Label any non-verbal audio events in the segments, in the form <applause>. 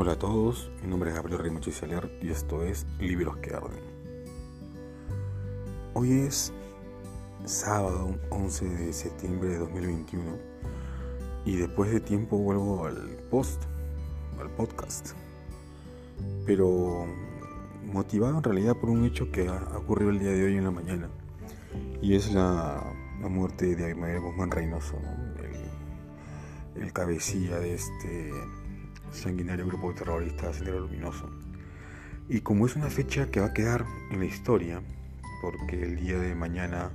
Hola a todos, mi nombre es Gabriel Rimachi y esto es Libros que Arden. Hoy es sábado 11 de septiembre de 2021 y después de tiempo vuelvo al post, al podcast. Pero motivado en realidad por un hecho que ha ocurrido el día de hoy en la mañana y es la, muerte de Abimael Guzmán Reynoso, el cabecilla de este sanguinario grupo terrorista Sendero Luminoso. Y como es una fecha que va a quedar en la historia, porque el día de mañana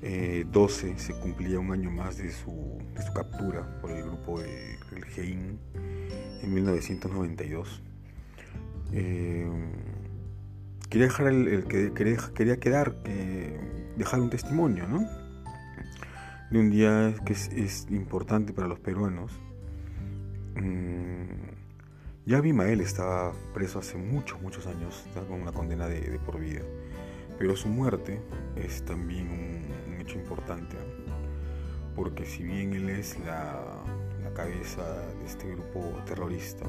12 eh, se cumplía un año más de su, captura por el grupo de, el GEIN en 1992. Eh, quería dejar el, que quería, quedar, dejar un testimonio, ¿no? De un día que es importante para los peruanos Mm, ya Abimael estaba preso hace muchos, muchos años, con una condena de, por vida. Pero su muerte es también un, hecho importante, porque si bien él es la, cabeza de este grupo terrorista,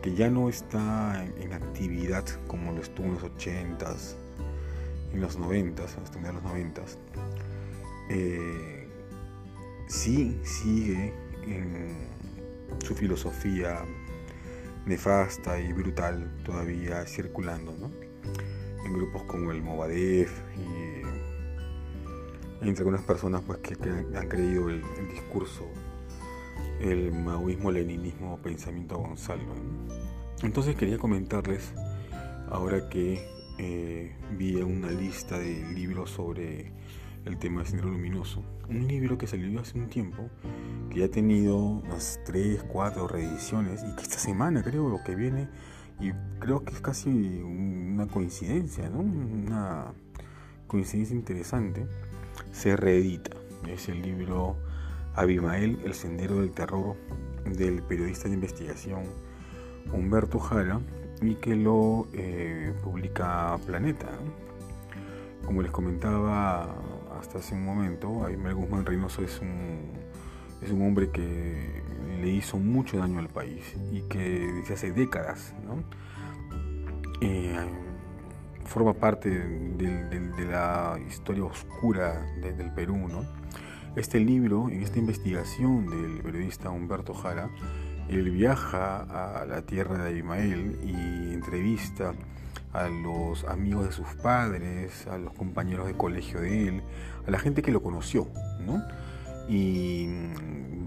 que ya no está en, actividad como lo estuvo en los 80s, en los 90s, hasta los 90s, eh, sí sigue en su filosofía nefasta y brutal todavía circulando, En grupos como el Movadef y entre algunas personas pues que, han creído el, discurso, el maoísmo-leninismo pensamiento Gonzalo. Entonces quería comentarles ahora que eh, vi una lista de libros sobre el tema de Sendero Luminoso. Un libro que salió hace un tiempo, que ya ha tenido unas 3, 4 reediciones y que esta semana creo lo que viene, y creo que es casi una coincidencia, ¿no? Una coincidencia interesante, se reedita. Es el libro Abimael, El Sendero del Terror, del periodista de investigación Humberto Jara, y que lo eh, publica Planeta. Como les comentaba hasta hace un momento, Aymar Guzmán Reynoso es un, es un hombre que le hizo mucho daño al país y que desde hace décadas eh, forma parte de la historia oscura del Perú. Este libro, en esta investigación del periodista Humberto Jara, él viaja a la tierra de Abimael y entrevista a los amigos de sus padres, a los compañeros de colegio de él, a la gente que lo conoció, ¿no? Y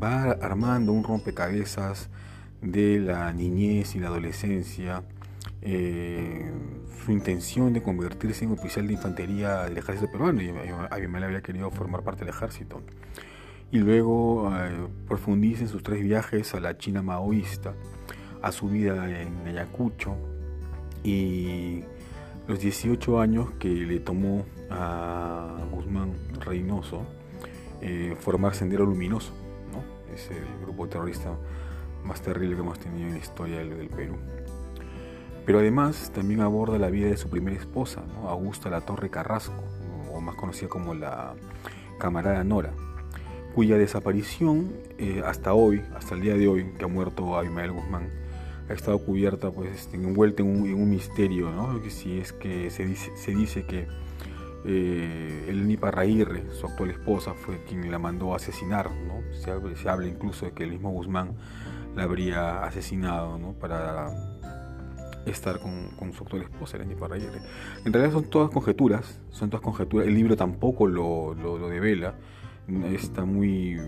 va armando un rompecabezas de la niñez y la adolescencia, eh, su intención de convertirse en oficial de infantería del ejército peruano, y Abimael había querido formar parte del ejército. Y luego eh, profundiza en sus tres viajes a la China maoísta, a su vida en Ayacucho, y los 18 años que le tomó a Guzmán Reynoso eh, formar Sendero Luminoso, ¿no? es el grupo terrorista más terrible que hemos tenido en la historia del, Perú. Pero además también aborda la vida de su primera esposa, Augusta La Torre Carrasco, o más conocida como la camarada Nora, cuya desaparición eh, hasta hoy, hasta el día de hoy, que ha muerto Abimael Guzmán, ha estado cubierta, pues este, envuelta en un, misterio, ¿no? Que si es que se dice, se dice que eh, el Nipa Raírre, su actual esposa, fue quien la mandó a asesinar, ¿no? Se, habla, incluso de que el mismo Guzmán la habría asesinado, ¿no? Para estar con, su actual esposa, el Nipa Raírre. En realidad son todas conjeturas, son todas conjeturas. El libro tampoco lo, lo, devela, está muy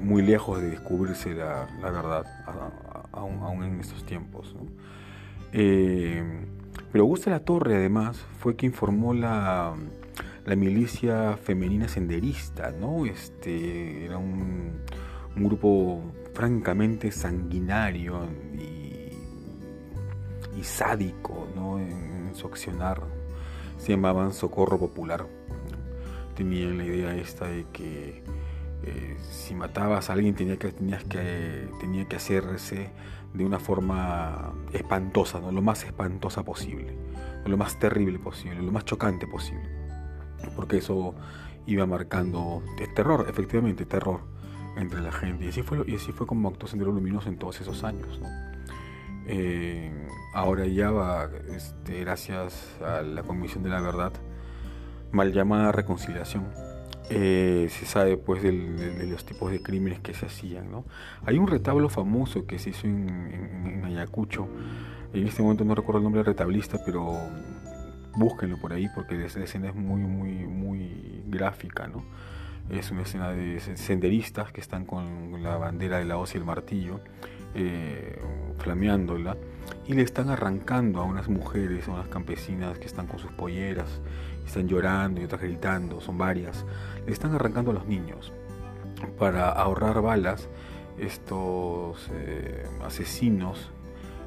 muy lejos de descubrirse la, la verdad aún, en estos tiempos. Eh, pero Augusta La Torre, además, fue quien formó la, milicia femenina senderista, ¿no? Este, era un, grupo francamente sanguinario y, sádico ¿no? en, su accionar. Se llamaban Socorro Popular. Tenían la idea esta de que eh, si matabas a alguien tenía que, tenías que, tenía que hacerse de una forma espantosa, ¿no? lo más espantosa posible, lo más terrible posible, lo más chocante posible, porque eso iba marcando terror, efectivamente terror, entre la gente. Y así fue, y así fue como actuó Sendero Luminoso en todos esos años. Eh, ahora ya va, este, gracias a la Comisión de la Verdad, mal llamada reconciliación, eh, se sabe pues de los tipos de crímenes que se hacían. ¿no? Hay un retablo famoso que se hizo en, Ayacucho, en este momento no recuerdo el nombre del retablista, pero búsquenlo por ahí porque esa escena es muy, muy, muy gráfica. ¿no? Es una escena de senderistas que están con la bandera de la hoz y el martillo, eh, flameándola, y le están arrancando a unas mujeres, a unas campesinas que están con sus polleras, están llorando y otras gritando, son varias, le están arrancando a los niños. Para ahorrar balas, estos eh, asesinos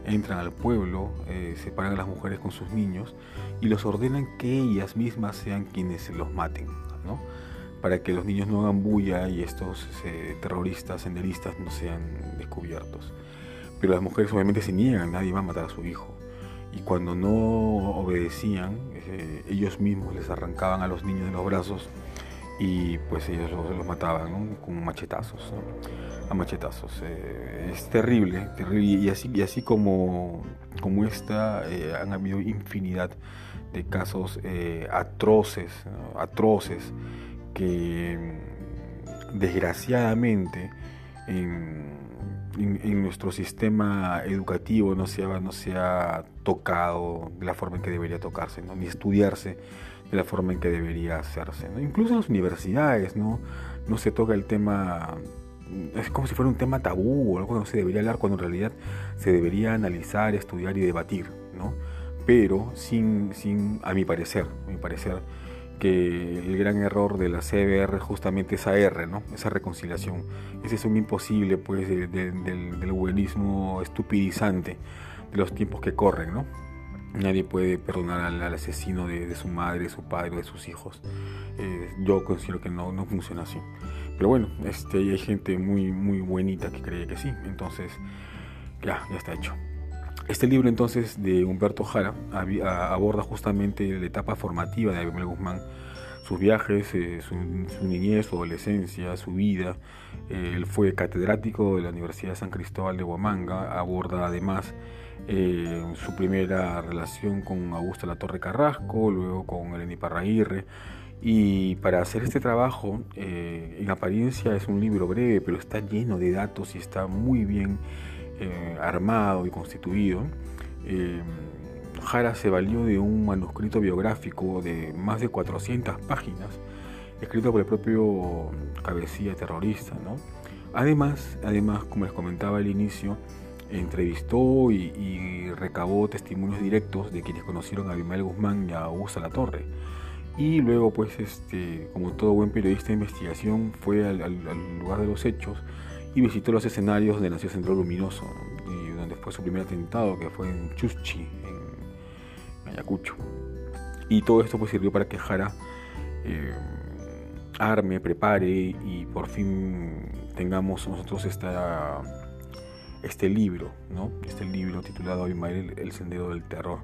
entran al pueblo, eh, separan a las mujeres con sus niños y los ordenan que ellas mismas sean quienes los maten, ¿no? para que los niños no hagan bulla y estos eh, terroristas, senderistas no sean descubiertos. Pero las mujeres obviamente se niegan, nadie va a matar a su hijo. Y cuando no obedecían, eh, ellos mismos les arrancaban a los niños de los brazos y pues ellos los, mataban con machetazos, a machetazos. Eh, es terrible, terrible. Y así, y así como, como esta, han habido infinidad de casos atroces, atroces que desgraciadamente en, nuestro sistema educativo no se, no se ha tocado de la forma en que debería tocarse, ni estudiarse de la forma en que debería hacerse. Incluso en las universidades ¿no? no se toca el tema, es como si fuera un tema tabú o algo que no se debería hablar cuando en realidad se debería analizar, estudiar y debatir, ¿no? pero sin, sin a mi parecer, a mi parecer, que el gran error de la CBR es justamente esa R, ¿no? esa reconciliación. Ese es un imposible pues, del, buenismo estupidizante de los tiempos que corren. ¿no? Nadie puede perdonar al, asesino de, su madre, de su padre, de sus hijos. Eh, yo considero que no, no funciona así. Pero bueno, este, hay gente muy, muy buenita que cree que sí. Entonces, ya, ya está hecho. Este libro entonces de Humberto Jara aborda justamente la etapa formativa de Abel Guzmán, sus viajes, eh, su, niñez, su adolescencia, su vida. Eh, él fue catedrático de la Universidad de San Cristóbal de Huamanga, aborda además eh, su primera relación con Augusto La Torre Carrasco, luego con Eleni Parraguirre. Y para hacer este trabajo, en apariencia es un libro breve, pero está lleno de datos y está muy bien eh, armado y constituido, eh, Jara se valió de un manuscrito biográfico de más de 400 páginas, escrito por el propio cabecilla terrorista. Además, además, como les comentaba al inicio, entrevistó y, recabó testimonios directos de quienes conocieron a Abimael Guzmán y a Augusta La Torre. Y luego, pues, este, como todo buen periodista de investigación, fue al lugar de los hechos y visitó los escenarios donde nació Centro Luminoso y donde fue su primer atentado que fue en Chuschi, en Ayacucho. Y todo esto pues sirvió para que Jara eh, arme, prepare y por fin tengamos nosotros esta, este libro, ¿no? este libro titulado Abimael, El Sendero del Terror,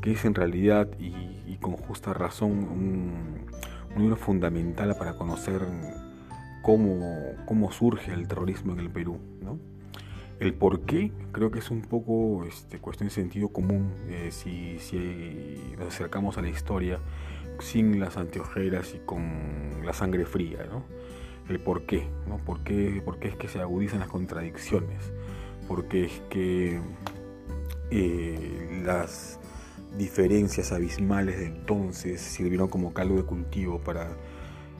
que es en realidad y, con justa razón un, un libro fundamental para conocer cómo, surge el terrorismo en el Perú. ¿no? El por qué creo que es un poco este, cuestión de sentido común eh, si, nos acercamos a la historia sin las anteojeras y con la sangre fría. ¿no? El por qué, ¿no? ¿Por qué, por qué es que se agudizan las contradicciones, por qué es que eh, las diferencias abismales de entonces sirvieron como caldo de cultivo para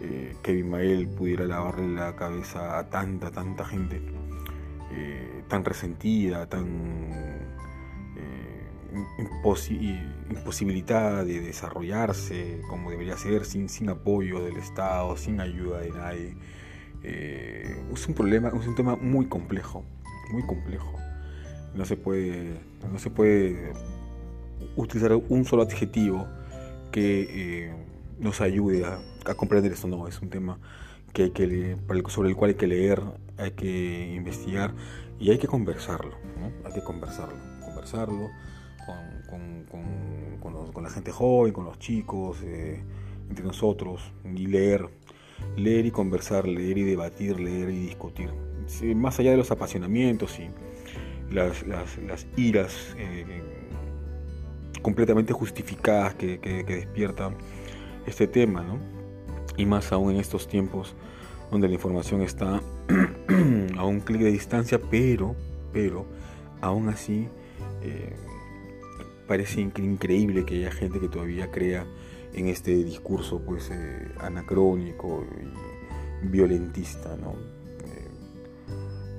eh, que Abimael pudiera lavarle la cabeza a tanta, tanta gente eh, tan resentida, tan eh, imposibilitada de desarrollarse como debería ser, sin, sin apoyo del Estado, sin ayuda de nadie. es un problema, es un tema muy complejo, muy complejo. No se puede, no se puede utilizar un solo adjetivo que nos ayude a, comprender esto. No, es un tema que hay que sobre el cual hay que leer, hay que investigar y hay que conversarlo. Hay que conversarlo, conversarlo con, la gente joven, con los chicos, eh, entre nosotros y leer. leer y conversar, leer y debatir, leer y discutir. Más allá de los apasionamientos y las, iras eh, completamente justificadas que, que, despierta este tema, ¿no? Y más aún en estos tiempos donde la información está <clears throat> a un clic de distancia, pero, pero, aún así, eh, parece increíble que haya gente que todavía crea en este discurso pues eh, anacrónico y violentista ¿no?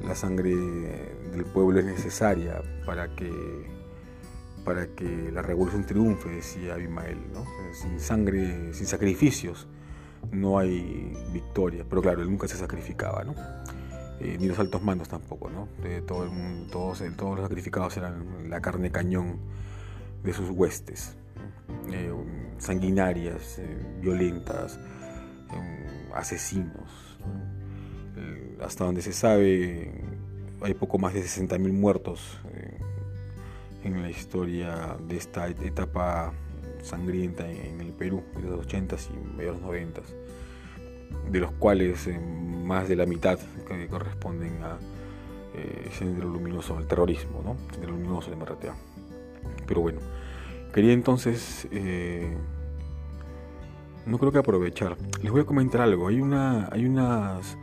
La sangre del pueblo es necesaria para que para que la revolución triunfe decía Abimael sin sangre sin sacrificios no hay victoria pero claro él nunca se sacrificaba. Eh, ni los altos mandos tampoco todos, los sacrificados eran la carne cañón de sus huestes eh, sanguinarias, eh, violentas, eh, asesinos. Hasta donde se sabe, hay poco más de 60.000 muertos en la historia de esta etapa sangrienta en el Perú, de los 80s y medios 90 de los cuales más de la mitad corresponden a eh, Luminoso, al terrorismo, ¿no? Sendero Luminoso de MRTA. Pero bueno, Quería entonces, eh, no creo que aprovechar. Les voy a comentar algo. Hay una, hay unas.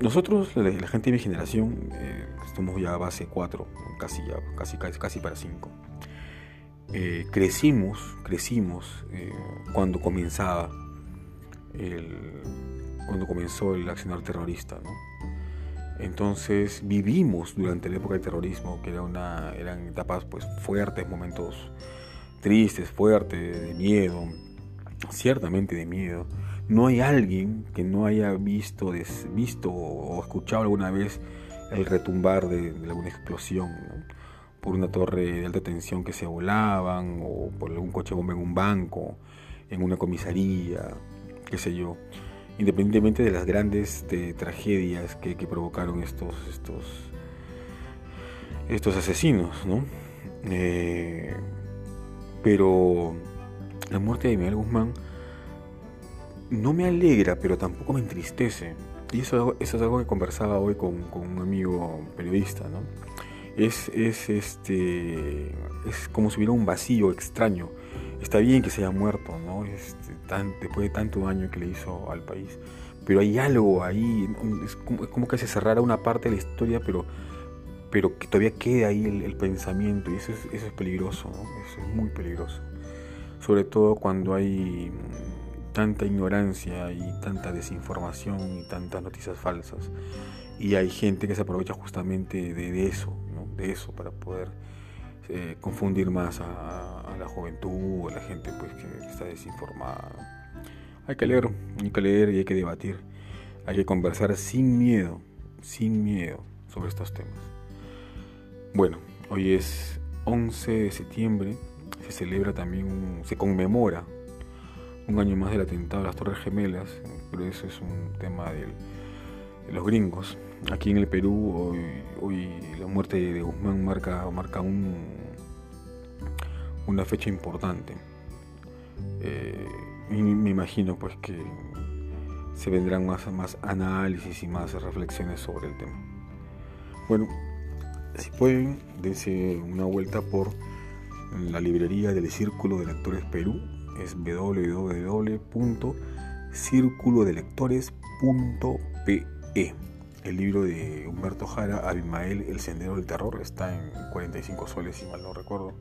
Nosotros, la, gente de mi generación, eh, estamos ya a base 4, casi ya, casi, casi, para 5. Eh, crecimos, crecimos cuando comenzaba el, cuando comenzó el accionar terrorista, ¿no? Entonces vivimos durante la época del terrorismo, que era una, eran etapas pues fuertes, momentos tristes, fuertes, de miedo, ciertamente de miedo. No hay alguien que no haya visto, visto o escuchado alguna vez el retumbar de, alguna explosión, por una torre de alta tensión que se volaban, o por algún coche bomba en un banco, en una comisaría, qué sé yo independientemente de las grandes tragedias que, provocaron estos, estos, estos asesinos, ¿no? Eh, pero la muerte de Miguel Guzmán no me alegra, pero tampoco me entristece. Y eso, es algo que conversaba hoy con, con un amigo periodista, ¿no? Es, es, este, es como si hubiera un vacío extraño está bien que se haya muerto, ¿no? Este, después de tanto daño que le hizo al país. Pero hay algo ahí, es como, que se cerrara una parte de la historia, pero, pero que todavía queda ahí el, pensamiento, y eso es, eso es peligroso, es muy peligroso. Sobre todo cuando hay tanta ignorancia y tanta desinformación y tantas noticias falsas. Y hay gente que se aprovecha justamente de, de eso, ¿no? De eso para poder eh, confundir más a, la juventud, a la gente pues que está desinformada. Hay que leer, hay que leer y hay que debatir. Hay que conversar sin miedo, sin miedo sobre estos temas. Bueno, hoy es 11 de septiembre, se celebra también, se conmemora un año más del atentado a las Torres Gemelas, pero eso es un tema de los gringos. Aquí en el Perú hoy, la muerte de Guzmán marca, marca un, una fecha importante. Eh, y me imagino pues que se vendrán más, más análisis y más reflexiones sobre el tema. Bueno, si pueden, dense una vuelta por la librería del Círculo de Lectores Perú, es www.circulodelectores.pe. El libro de Humberto Jara, Abimael, El Sendero del Terror, está en 45 soles, si mal no recuerdo.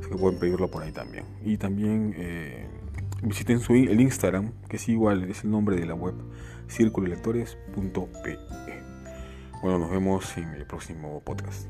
Así que pueden pedirlo por ahí también. Y también eh, visiten su, el Instagram, que es igual, es el nombre de la web, circulolectores.pe. Bueno, nos vemos en el próximo podcast.